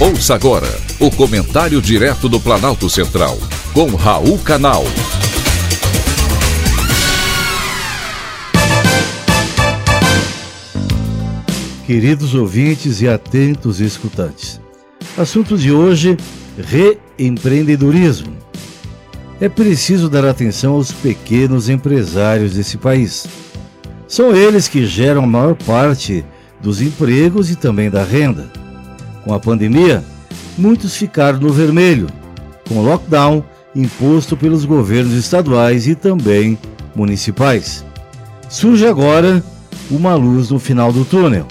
Ouça agora o comentário direto do Planalto Central, com Raul Canal. Queridos ouvintes e atentos escutantes, assunto de hoje: reempreendedorismo. É preciso dar atenção aos pequenos empresários desse país. São eles que geram a maior parte dos empregos e também da renda. Com a pandemia, muitos ficaram no vermelho, com o lockdown imposto pelos governos estaduais e também municipais. Surge agora uma luz no final do túnel.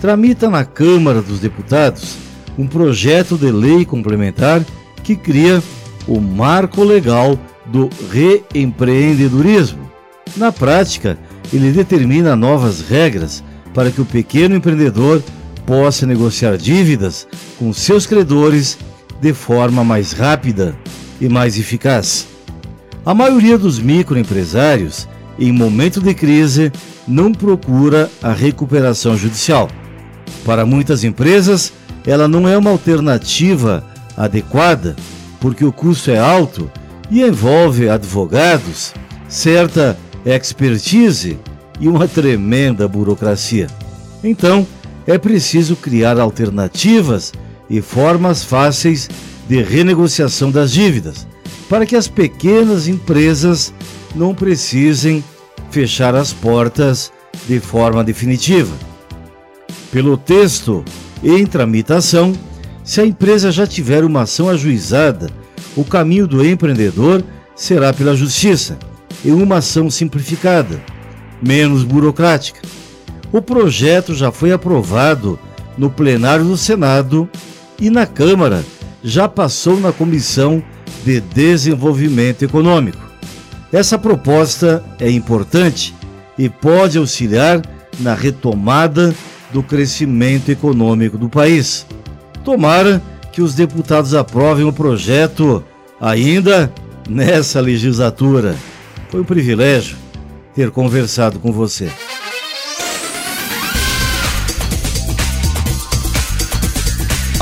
Tramita na Câmara dos Deputados um projeto de lei complementar que cria o marco legal do reempreendedorismo. Na prática, ele determina novas regras para que o pequeno empreendedor possa negociar dívidas com seus credores de forma mais rápida e mais eficaz. A maioria dos microempresários, em momento de crise, não procura a recuperação judicial. Para muitas empresas, ela não é uma alternativa adequada, porque o custo é alto e envolve advogados, certa expertise e uma tremenda burocracia. Então, é preciso criar alternativas e formas fáceis de renegociação das dívidas, para que as pequenas empresas não precisem fechar as portas de forma definitiva. Pelo texto em tramitação, se a empresa já tiver uma ação ajuizada, o caminho do empreendedor será pela justiça, em uma ação simplificada menos burocrática. O projeto já foi aprovado no plenário do Senado e na Câmara já passou na Comissão de Desenvolvimento Econômico. Essa proposta é importante e pode auxiliar na retomada do crescimento econômico do país. Tomara que os deputados aprovem o projeto ainda nessa legislatura. Foi um privilégio ter conversado com você.